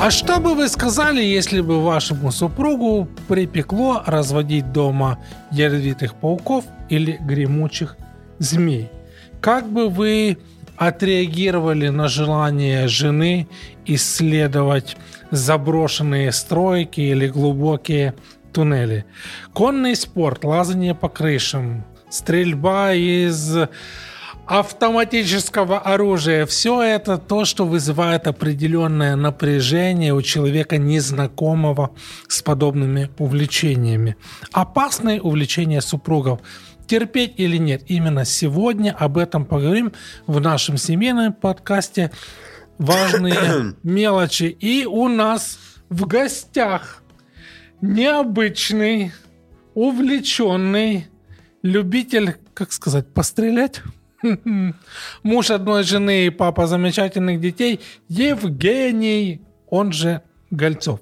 А что бы вы сказали, если бы вашему супругу припекло разводить дома ядовитых пауков или гремучих змей? Как бы вы отреагировали на желание жены исследовать заброшенные стройки или глубокие туннели? Конный спорт, лазание по крышам, стрельба из автоматического оружия. Все это то, что вызывает определенное напряжение у человека, незнакомого с подобными увлечениями. Опасные увлечения супругов. Терпеть или нет? Именно сегодня об этом поговорим в нашем семейном подкасте «Важные мелочи». И у нас в гостях необычный, увлеченный любитель, как сказать, пострелять – Муж одной жены и папа замечательных детей Евгений, он же Гольцов.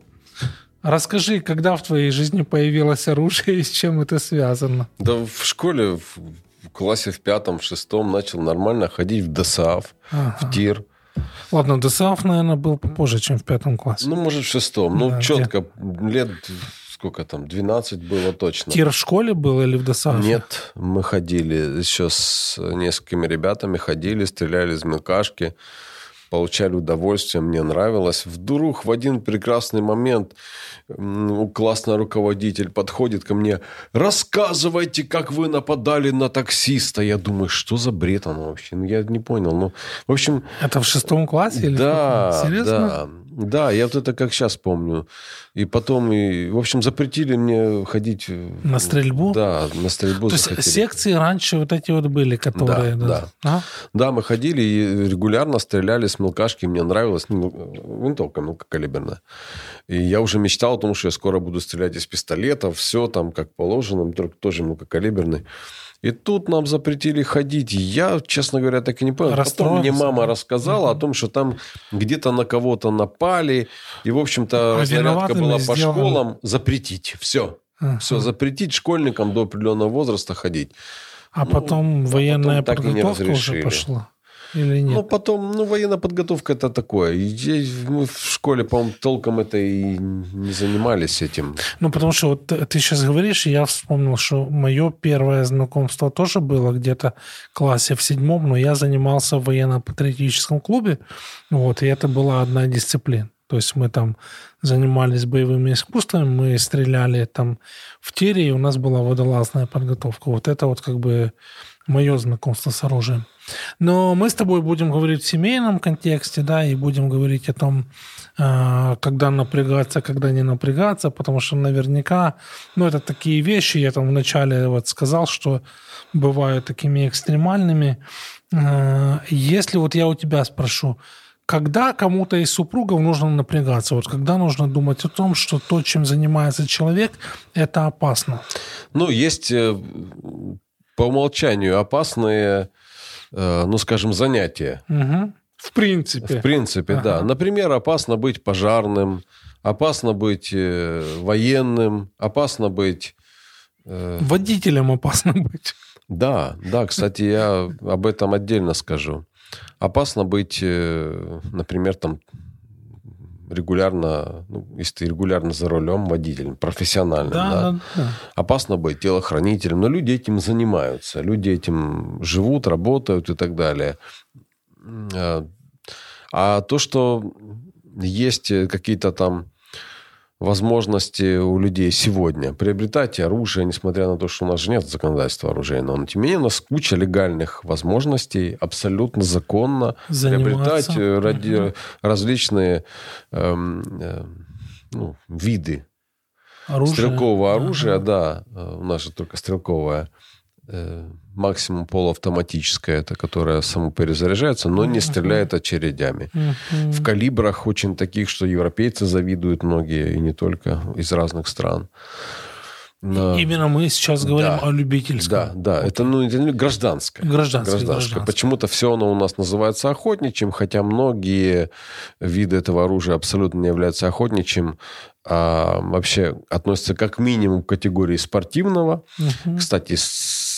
Расскажи, когда в твоей жизни появилось оружие и с чем это связано? Да в школе, в классе в пятом, в шестом начал нормально ходить в ДСАФ, ага. в ТИР. Ладно, ДСАФ, наверное, был попозже, чем в пятом классе. Ну, может, в шестом. Ну, да, четко, где? лет сколько там, 12 было точно. Тир в школе был или в ДОСАФе? Нет, мы ходили еще с несколькими ребятами, ходили, стреляли из мелкашки, получали удовольствие, мне нравилось. Вдруг в один прекрасный момент классный руководитель подходит ко мне, рассказывайте, как вы нападали на таксиста. Я думаю, что за бред оно вообще? Ну, я не понял. Ну, в общем... Это в шестом классе? Или да, да. Да, я вот это как сейчас помню. И потом, и, в общем, запретили мне ходить... На стрельбу? Да, на стрельбу То захотели. есть секции раньше вот эти вот были, которые... Да, да. Да, а? да мы ходили и регулярно стреляли с мелкашки. Мне нравилось. Ну, винтовка мелкокалиберная. И я уже мечтал о том, что я скоро буду стрелять из пистолета. Все там как положено, только тоже мелкокалиберный. И тут нам запретили ходить. Я, честно говоря, так и не понял. Потом мне мама рассказала угу. о том, что там где-то на кого-то напали. И, в общем-то, а зарядка была по школам. Запретить. Все. Угу. Все, запретить школьникам до определенного возраста ходить. А ну, потом а военная потом подготовка уже пошла или нет? Ну, потом, ну, военная подготовка это такое. И мы в школе, по-моему, толком это и не занимались этим. Ну, потому что вот ты сейчас говоришь, и я вспомнил, что мое первое знакомство тоже было где-то в классе в седьмом, но я занимался в военно-патриотическом клубе, вот, и это была одна дисциплина. То есть мы там занимались боевыми искусствами, мы стреляли там в тире, и у нас была водолазная подготовка. Вот это вот как бы мое знакомство с оружием. Но мы с тобой будем говорить в семейном контексте, да, и будем говорить о том, а, когда напрягаться, когда не напрягаться, потому что наверняка, ну, это такие вещи, я там вначале вот сказал, что бывают такими экстремальными. А, если вот я у тебя спрошу, когда кому-то из супругов нужно напрягаться? Вот когда нужно думать о том, что то, чем занимается человек, это опасно? Ну, есть э, по умолчанию опасные, э, ну, скажем, занятия. Угу. В принципе. В принципе, ага. да. Например, опасно быть пожарным, опасно быть э, военным, опасно быть... Э... Водителем опасно быть. Да, да, кстати, я об этом отдельно скажу. Опасно быть, э, например, там регулярно, ну, если ты регулярно за рулем водителем, профессиональным, да, да, да, да. опасно быть телохранителем, но люди этим занимаются, люди этим живут, работают и так далее. А, а то, что есть какие-то там возможности у людей сегодня приобретать оружие, несмотря на то, что у нас же нет законодательства оружейного. Но, тем не менее, у нас куча легальных возможностей абсолютно законно Заниматься. приобретать э, ради, угу. различные эм, э, ну, виды оружие. стрелкового оружия. Ага. Да, э, у нас же только стрелковое. Э, максимум полуавтоматическая, это которая самоперезаряжается, но не стреляет очередями. В калибрах очень таких, что европейцы завидуют многие, и не только из разных стран. Но... Именно мы сейчас говорим да, о любительском. Да, да. Это, ну, это гражданское. Гражданское. гражданское. Почему-то все оно у нас называется охотничьим, хотя многие виды этого оружия абсолютно не являются охотничьим, а вообще относятся как минимум к категории спортивного. Угу. Кстати,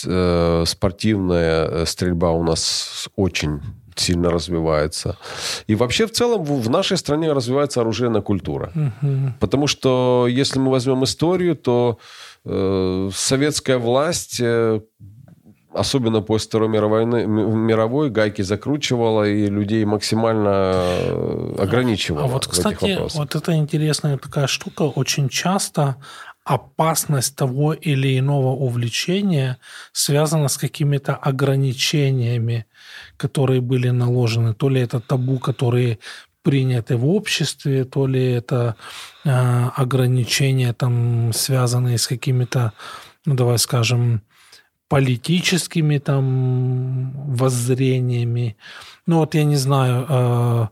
э, спортивная стрельба у нас очень сильно развивается. И вообще в целом в нашей стране развивается оружейная культура. Угу. Потому что если мы возьмем историю, то э, советская власть э, особенно после Второй мировой, мировой гайки закручивала и людей максимально э, ограничивала. А вот, кстати, вот это интересная такая штука. Очень часто опасность того или иного увлечения связана с какими-то ограничениями, которые были наложены. То ли это табу, которые приняты в обществе, то ли это э, ограничения, там, связанные с какими-то, ну, давай скажем, политическими там воззрениями. Ну вот я не знаю, э,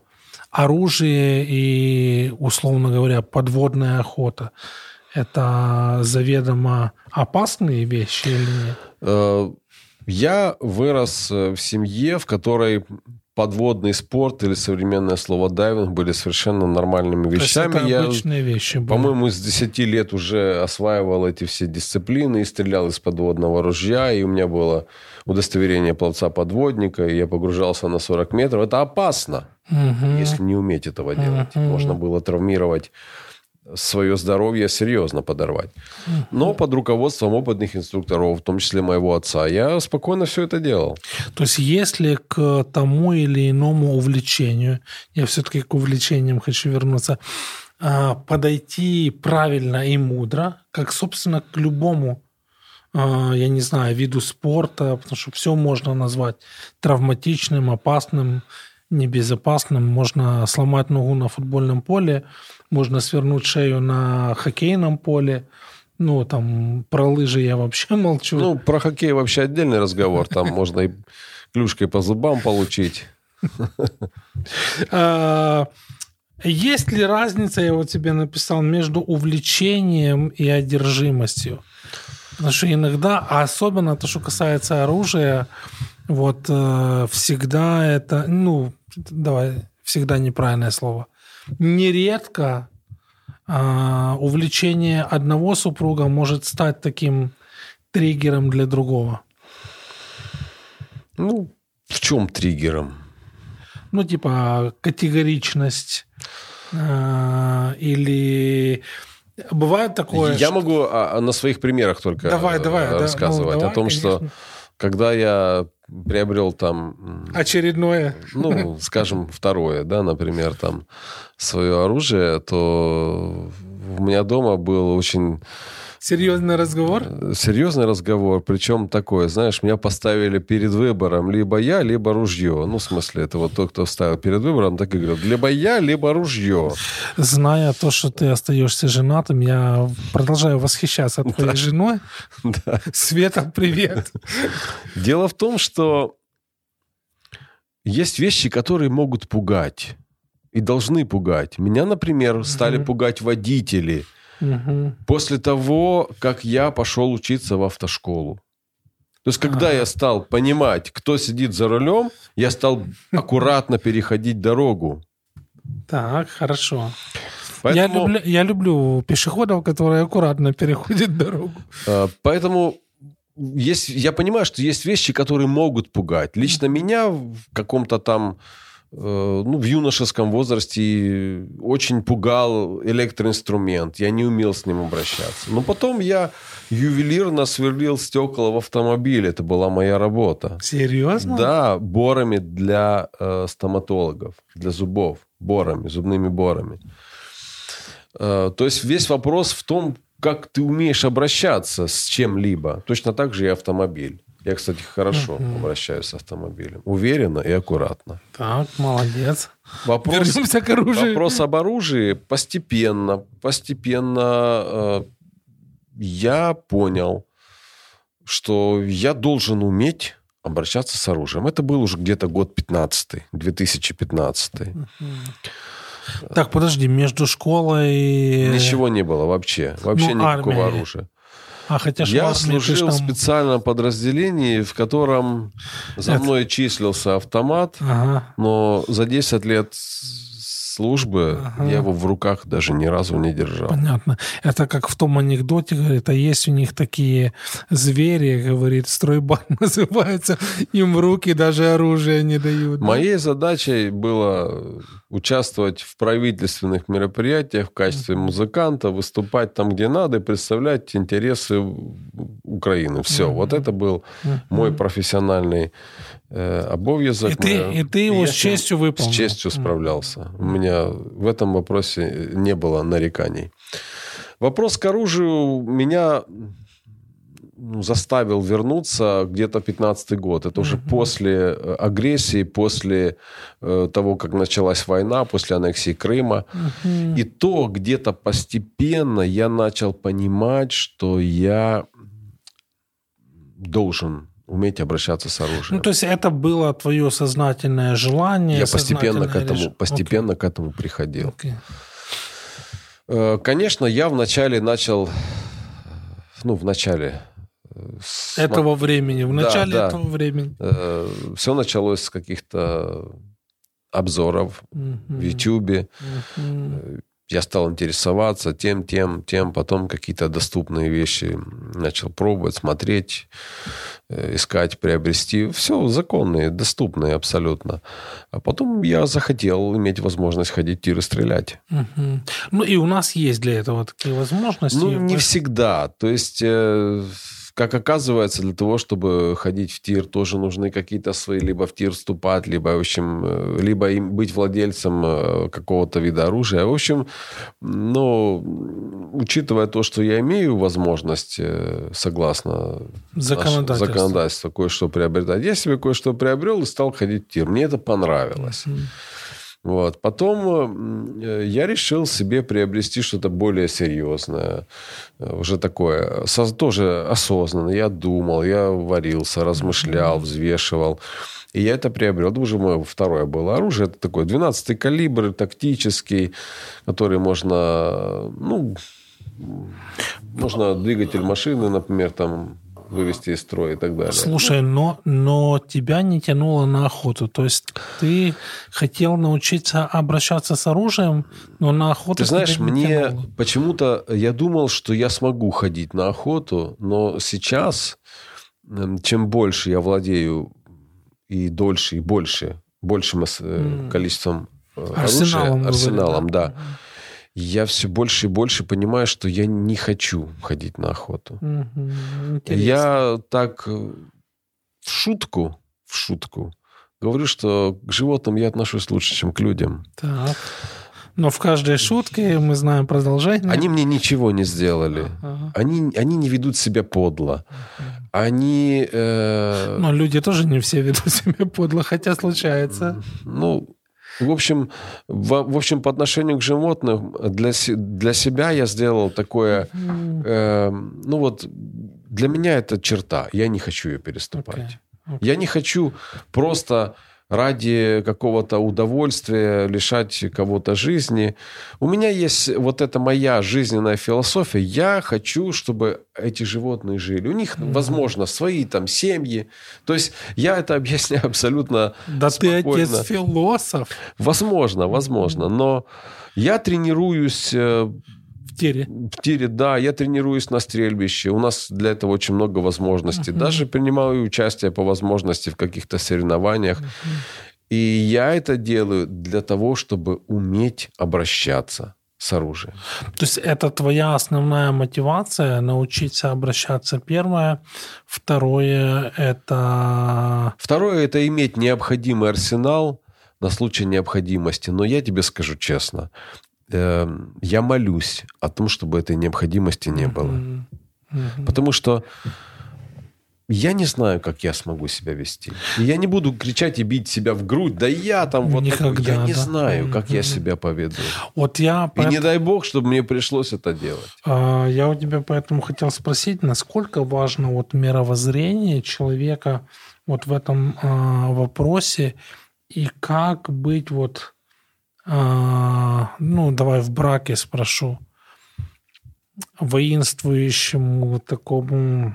оружие и, условно говоря, подводная охота – это заведомо опасные вещи или нет? Э, я вырос э, в семье, в которой подводный спорт или современное слово дайвинг были совершенно нормальными вещами. То есть это обычные Я, вещи. Были. По-моему, с 10 лет уже осваивал эти все дисциплины и стрелял из подводного ружья, и у меня было удостоверение пловца-подводника, и я погружался на 40 метров. Это опасно, угу. если не уметь этого делать. Угу. Можно было травмировать свое здоровье серьезно подорвать. Но под руководством опытных инструкторов, в том числе моего отца, я спокойно все это делал. То есть если к тому или иному увлечению, я все-таки к увлечениям хочу вернуться, а, подойти правильно и мудро, как, собственно, к любому а, я не знаю, виду спорта, потому что все можно назвать травматичным, опасным, небезопасным. Можно сломать ногу на футбольном поле, можно свернуть шею на хоккейном поле. Ну, там, про лыжи я вообще молчу. Ну, про хоккей вообще отдельный разговор. Там можно и клюшкой по зубам получить. А, есть ли разница, я вот тебе написал, между увлечением и одержимостью? Потому что иногда, а особенно то, что касается оружия, вот э, всегда это, ну, давай, всегда неправильное слово – нередко а, увлечение одного супруга может стать таким триггером для другого. Ну, в чем триггером? Ну, типа категоричность э, или бывает такое. Я что... могу а, на своих примерах только давай, давай, рассказывать да, ну, давай, о том, конечно. что когда я приобрел там... Очередное. Ну, скажем, второе, да, например, там свое оружие, то у меня дома был очень Серьезный разговор? Серьезный разговор, причем такой, знаешь, меня поставили перед выбором либо я, либо ружье. Ну, в смысле, это вот тот, кто ставил перед выбором, так и говорил, либо я, либо ружье. Зная то, что ты остаешься женатым, я продолжаю восхищаться твоей да. женой. Да. Света, привет. Дело в том, что есть вещи, которые могут пугать и должны пугать. Меня, например, стали пугать водители – Угу. После того, как я пошел учиться в автошколу. То есть, когда а. я стал понимать, кто сидит за рулем, я стал аккуратно переходить дорогу. Так, хорошо. Поэтому... Я, люблю, я люблю пешеходов, которые аккуратно переходят дорогу. А, поэтому есть, я понимаю, что есть вещи, которые могут пугать. Лично меня в каком-то там ну, в юношеском возрасте очень пугал электроинструмент. Я не умел с ним обращаться. Но потом я ювелирно сверлил стекла в автомобиле. Это была моя работа. Серьезно? Да, борами для э, стоматологов, для зубов. Борами, зубными борами. Э, то есть весь вопрос в том, как ты умеешь обращаться с чем-либо. Точно так же и автомобиль. Я, кстати, хорошо uh-huh. обращаюсь с автомобилем. Уверенно и аккуратно. Так, молодец. Вопрос, Вернемся к оружию. Вопрос об оружии постепенно, постепенно э, я понял, что я должен уметь обращаться с оружием. Это был уже где-то год 15 2015 uh-huh. Так, подожди, между школой... Ничего не было вообще. Вообще ну, никакого армия. оружия. А хотя Я служил там... в специальном подразделении, в котором за Это... мной числился автомат, ага. но за 10 лет службы, ага. я его в руках даже ни разу не держал. Понятно. Это как в том анекдоте, говорит, а есть у них такие звери, говорит, стройбан называется, им в руки даже оружие не дают. Моей да? задачей было участвовать в правительственных мероприятиях в качестве музыканта, выступать там, где надо, и представлять интересы Украины. Все. Mm-hmm. Вот это был mm-hmm. мой профессиональный обов'язок. И ты, и ты его с честью выполнил. С честью справлялся. У меня в этом вопросе не было нареканий. Вопрос к оружию меня ну, заставил вернуться где-то 15 год. Это уже mm-hmm. после э, агрессии, после э, того, как началась война, после аннексии Крыма. Mm-hmm. И то где-то постепенно я начал понимать, что я должен уметь обращаться с оружием. Ну, то есть это было твое сознательное желание? Я постепенно к этому, реш... постепенно okay. к этому приходил. Okay. Конечно, я вначале начал, ну, в начале с... Этого времени, в начале да, этого времени. Э, Все началось с каких-то обзоров mm-hmm. в YouTube. Mm-hmm. Я стал интересоваться тем, тем, тем. Потом какие-то доступные вещи начал пробовать, смотреть, э, искать, приобрести. Все законные, доступные абсолютно. А потом я захотел иметь возможность ходить тир и стрелять. Угу. Ну и у нас есть для этого такие возможности. Ну, не всегда. То есть... Э, как оказывается, для того, чтобы ходить в тир, тоже нужны какие-то свои, либо в тир вступать, либо, в общем, э, либо им быть владельцем э, какого-то вида оружия. В общем, ну, учитывая то, что я имею возможность, э, согласно законодательству, законодательству кое-что приобретать, я себе кое-что приобрел и стал ходить в тир. Мне это понравилось. Mm-hmm. Вот. Потом э, я решил себе приобрести что-то более серьезное, э, уже такое, тоже осознанно. Я думал, я варился, размышлял, взвешивал. И я это приобрел. Это уже мое второе было оружие. Это такой 12-й калибр, тактический, который можно, ну, можно двигатель машины, например, там вывести из строя и так далее. Слушай, но, но тебя не тянуло на охоту. То есть ты хотел научиться обращаться с оружием, но на охоту... Ты знаешь, мне почему-то я думал, что я смогу ходить на охоту, но сейчас, эм, чем больше я владею и дольше, и больше, большим mm. количеством э, арсеналом, оружия, арсеналом, да. да я все больше и больше понимаю, что я не хочу ходить на охоту. Угу, я так э, в шутку, в шутку говорю, что к животным я отношусь лучше, чем к людям. Так. Но в каждой шутке мы знаем продолжение. Они мне ничего не сделали. Ага. Они, они не ведут себя подло. Ага. Они... Э... Но люди тоже не все ведут себя подло, хотя случается. Ну, в общем, в, в общем, по отношению к животным для, для себя я сделал такое, э, ну вот, для меня это черта, я не хочу ее переступать. Okay. Okay. Я не хочу просто ради какого-то удовольствия лишать кого-то жизни. У меня есть вот эта моя жизненная философия. Я хочу, чтобы эти животные жили. У них, возможно, свои там семьи. То есть я это объясняю абсолютно Да спокойно. ты отец философ. Возможно, возможно. Но я тренируюсь э, тире. В тире, да. Я тренируюсь на стрельбище. У нас для этого очень много возможностей. Uh-huh. Даже принимаю участие по возможности в каких-то соревнованиях. Uh-huh. И я это делаю для того, чтобы уметь обращаться с оружием. То есть это твоя основная мотивация научиться обращаться первое. Второе это... Второе это иметь необходимый арсенал на случай необходимости. Но я тебе скажу честно, Эм, я молюсь о том, чтобы этой необходимости не было. Mm-hmm. Mm-hmm. Потому что я не знаю, как я смогу себя вести. И я не буду кричать и бить себя в грудь. Да я там вот Никогда, такой. Я не да. знаю, как mm-hmm. я себя поведу. Вот я и не дай бог, чтобы мне пришлось это делать. А, я у тебя поэтому хотел спросить, насколько важно вот мировоззрение человека вот в этом а, вопросе и как быть вот ну, давай в браке спрошу, воинствующему такому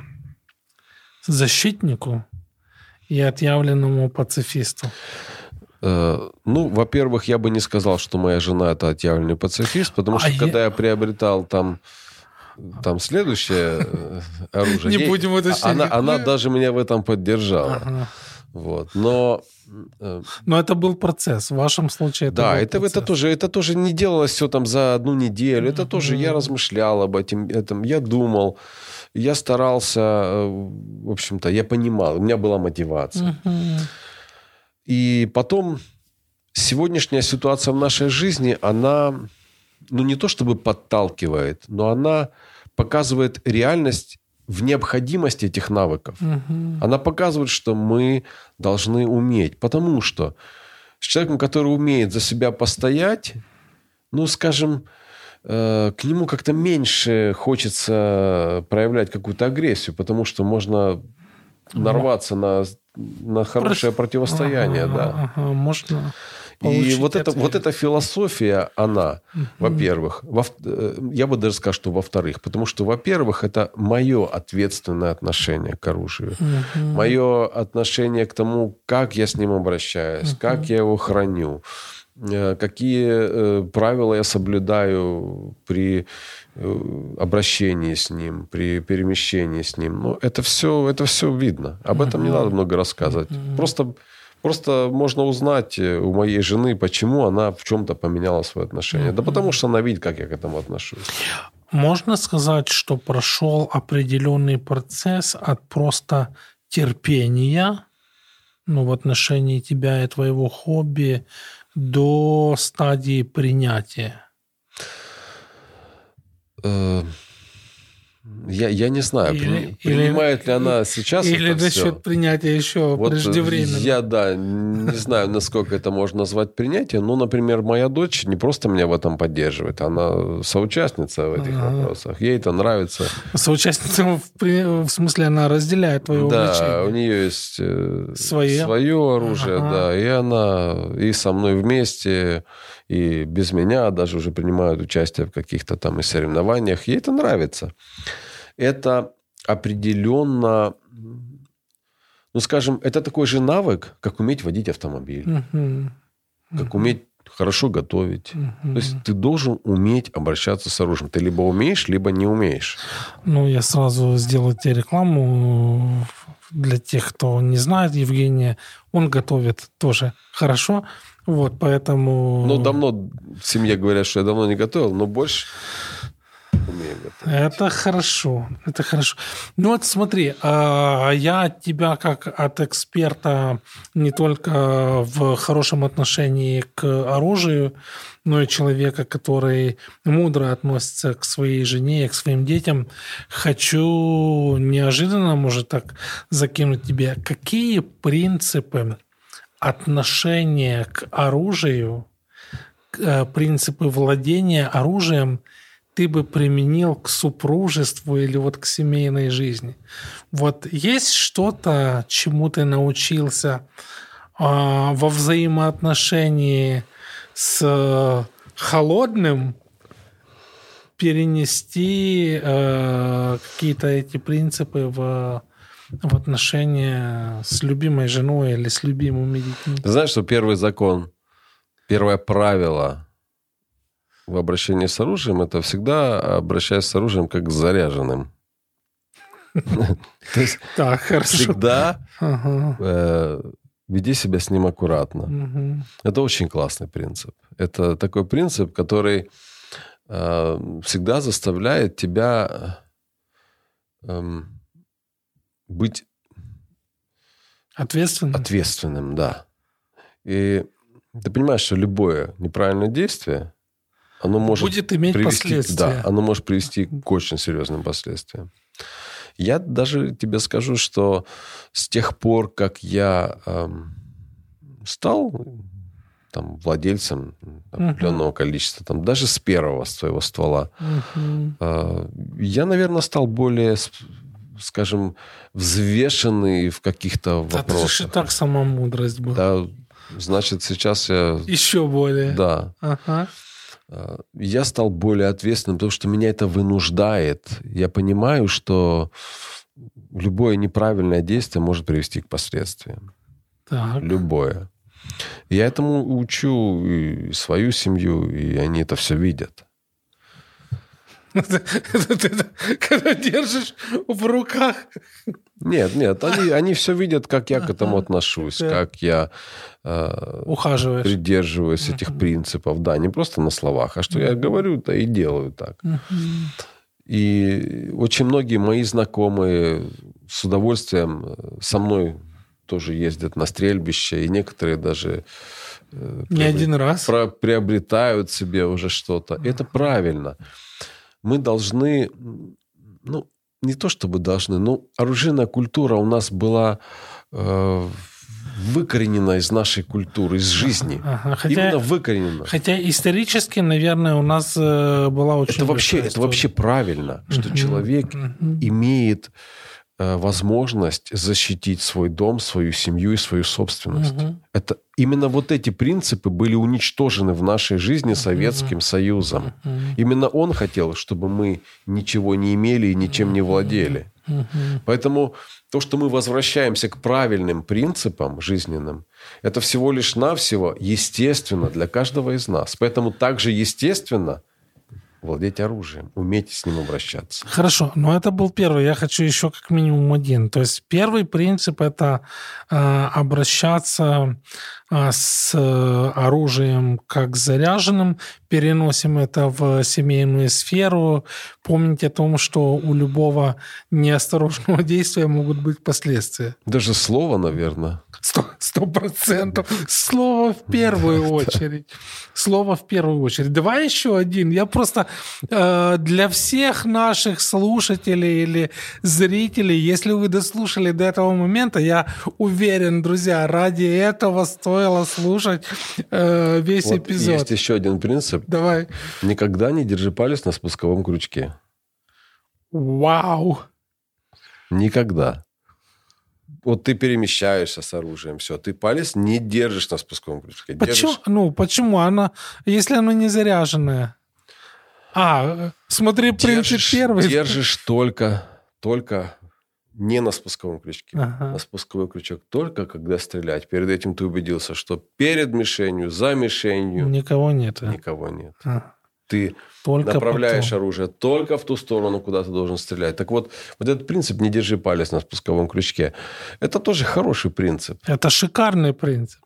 защитнику и отъявленному пацифисту? Э, ну, во-первых, я бы не сказал, что моя жена это отъявленный пацифист, потому что а когда я... я приобретал там там следующее э, оружие. Не будем это она, она даже меня в этом поддержала. Ага. Вот. Но э, но это был процесс. В вашем случае это Да, это, это, тоже, это тоже не делалось все там за одну неделю. Это тоже я размышлял об этом, этом, я думал, я старался, э, в общем-то, я понимал, у меня была мотивация. И потом сегодняшняя ситуация в нашей жизни, она, ну не то чтобы подталкивает, но она показывает реальность в необходимости этих навыков. Угу. Она показывает, что мы должны уметь. Потому что с человеком, который умеет за себя постоять, ну, скажем, э, к нему как-то меньше хочется проявлять какую-то агрессию, потому что можно нарваться на, на хорошее противостояние. Ага, да. ага, можно и вот, это, вот эта философия, она, mm-hmm. во-первых, во, э, я бы даже сказал, что во-вторых, потому что, во-первых, это мое ответственное отношение к оружию, mm-hmm. мое отношение к тому, как я с ним обращаюсь, mm-hmm. как я его храню, э, какие э, правила я соблюдаю при обращении с ним, при перемещении с ним. Ну, это все, это все видно. Об этом не надо много рассказывать. Просто Просто можно узнать э, у моей жены, почему она в чем-то поменяла свое отношение. Да потому что она видит, как я к этому отношусь. Можно сказать, что прошел определенный процесс от просто терпения ну, в отношении тебя и твоего хобби до стадии принятия? Э, я, я не знаю, или, принимает или, ли она сейчас Или это насчет все. принятия еще вот преждевременно. Я, да, не знаю, насколько это можно назвать принятием. Но, например, моя дочь не просто меня в этом поддерживает, она соучастница в этих ага. вопросах. Ей это нравится. Соучастница в, в смысле она разделяет твое да, увлечение? Да, у нее есть э, свое, свое оружие, ага. да, и она и со мной вместе и без меня даже уже принимают участие в каких-то там и соревнованиях. Ей это нравится. Это определенно, ну, скажем, это такой же навык, как уметь водить автомобиль, uh-huh. как уметь хорошо готовить. Uh-huh. То есть ты должен уметь обращаться с оружием. Ты либо умеешь, либо не умеешь. Ну, я сразу сделаю тебе рекламу для тех, кто не знает Евгения. Он готовит тоже хорошо. Вот, поэтому... Ну, давно в семье говорят, что я давно не готовил, но больше умею готовить. Это хорошо, это хорошо. Ну вот смотри, а, я тебя как от эксперта не только в хорошем отношении к оружию, но и человека, который мудро относится к своей жене и к своим детям, хочу неожиданно, может так, закинуть тебе, какие принципы отношение к оружию, э, принципы владения оружием ты бы применил к супружеству или вот к семейной жизни? Вот есть что-то, чему ты научился а, во взаимоотношении с холодным, перенести э, какие-то эти принципы в в отношения с любимой женой или с любимыми детьми. Ты знаешь, что первый закон, первое правило в обращении с оружием, это всегда обращаясь с оружием как с заряженным. То есть так, хорошо. всегда э, веди себя с ним аккуратно. Это очень классный принцип. Это такой принцип, который э, всегда заставляет тебя эм, быть ответственным. Ответственным, да. И ты понимаешь, что любое неправильное действие, оно может будет иметь привести, последствия. Да, оно может привести к очень серьезным последствиям. Я даже тебе скажу, что с тех пор, как я эм, стал там, владельцем определенного uh-huh. количества, там, даже с первого своего ствола, uh-huh. э, я, наверное, стал более скажем, взвешенный в каких-то да, вопросах. Это же так сама мудрость была. Да, значит, сейчас я... Еще более. Да. Ага. А, я стал более ответственным, потому что меня это вынуждает. Я понимаю, что любое неправильное действие может привести к последствиям. Так. Любое. я этому учу и свою семью, и они это все видят. Когда держишь в руках. Нет, нет, они, они все видят, как я к этому отношусь, как я э, Ухаживаешь. придерживаюсь этих принципов. Да, не просто на словах, а что я говорю, то и делаю так. И очень многие мои знакомые с удовольствием э, со мной тоже ездят на стрельбище, и некоторые даже э, не один раз про, приобретают себе уже что-то. Это правильно. Мы должны, ну, не то чтобы должны, но оружейная культура у нас была э, выкоренена из нашей культуры, из жизни. Ага, хотя, Именно выкоренена. Хотя исторически, наверное, у нас э, была очень... Это вообще, это вообще правильно, что человек имеет возможность защитить свой дом, свою семью и свою собственность. Угу. Это именно вот эти принципы были уничтожены в нашей жизни Советским угу. Союзом. Угу. Именно он хотел, чтобы мы ничего не имели и ничем не владели. Угу. Поэтому то, что мы возвращаемся к правильным принципам жизненным, это всего лишь навсего естественно для каждого из нас. Поэтому также естественно – владеть оружием, уметь с ним обращаться. Хорошо, но это был первый. Я хочу еще как минимум один. То есть первый принцип это э, обращаться с оружием как заряженным, переносим это в семейную сферу. Помните о том, что у любого неосторожного действия могут быть последствия. Даже слово, наверное. Сто процентов. Слово в первую очередь. Слово в первую очередь. Давай еще один. Я просто э, для всех наших слушателей или зрителей, если вы дослушали до этого момента, я уверен, друзья, ради этого стоило слушать э, весь вот эпизод. Есть еще один принцип. Давай. Никогда не держи палец на спусковом крючке. Вау. Никогда вот ты перемещаешься с оружием, все, ты палец не держишь на спусковом крючке. Почему? Держишь... Ну, почему? Она, если оно не заряженное. А, смотри, принцип первый. Держишь только, только не на спусковом крючке. Ага. На спусковой крючок только когда стрелять. Перед этим ты убедился, что перед мишенью, за мишенью... Никого нет. Никого нет. А ты только направляешь потом. оружие только в ту сторону, куда ты должен стрелять. Так вот, вот этот принцип «не держи палец на спусковом крючке» – это тоже хороший принцип. Это шикарный принцип.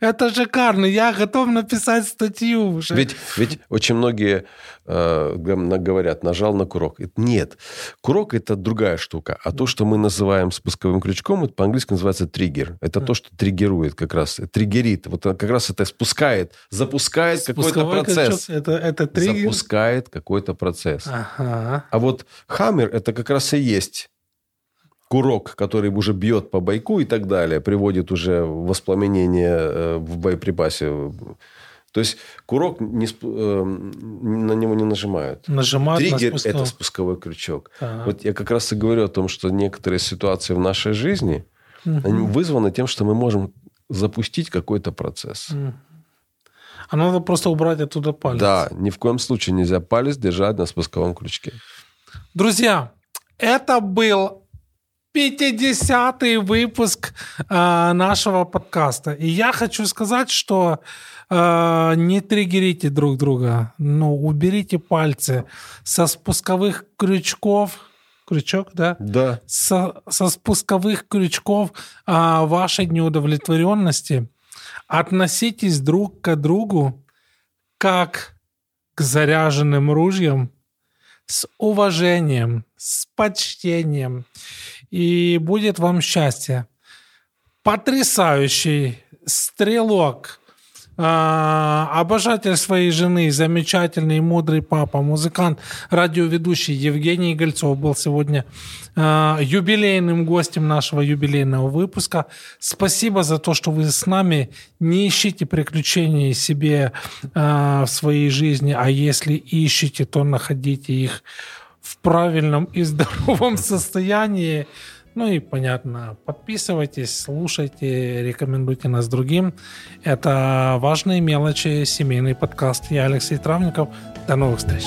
Это шикарно, я готов написать статью уже. Ведь, ведь очень многие э, говорят, нажал на курок. Нет, курок – это другая штука. А то, что мы называем спусковым крючком, это по-английски называется триггер. Это то, что триггерует как раз, триггерит. Вот как раз это спускает, запускает какой-то процесс. это, это триггер? Запускает какой-то процесс. Ага. А вот хаммер – это как раз и есть курок, который уже бьет по бойку и так далее, приводит уже воспламенение э, в боеприпасе. То есть курок не, э, на него не нажимают. Нажимают Триггер на это спусковой крючок. Ага. Вот я как раз и говорю о том, что некоторые ситуации в нашей жизни угу. они вызваны тем, что мы можем запустить какой-то процесс. Угу. А надо просто убрать оттуда палец. Да, ни в коем случае нельзя палец держать на спусковом крючке. Друзья, это был 50-й выпуск э, нашего подкаста. И я хочу сказать, что э, не триггерите друг друга, но уберите пальцы со спусковых крючков. Крючок, да? Да. Со, со спусковых крючков э, вашей неудовлетворенности. Относитесь друг к другу как к заряженным ружьям с уважением, с почтением и будет вам счастье. Потрясающий стрелок, э, обожатель своей жены, замечательный, мудрый папа, музыкант, радиоведущий Евгений Гольцов был сегодня э, юбилейным гостем нашего юбилейного выпуска. Спасибо за то, что вы с нами. Не ищите приключений себе э, в своей жизни, а если ищете, то находите их в правильном и здоровом состоянии. Ну и, понятно, подписывайтесь, слушайте, рекомендуйте нас другим. Это «Важные мелочи», семейный подкаст. Я Алексей Травников. До новых встреч.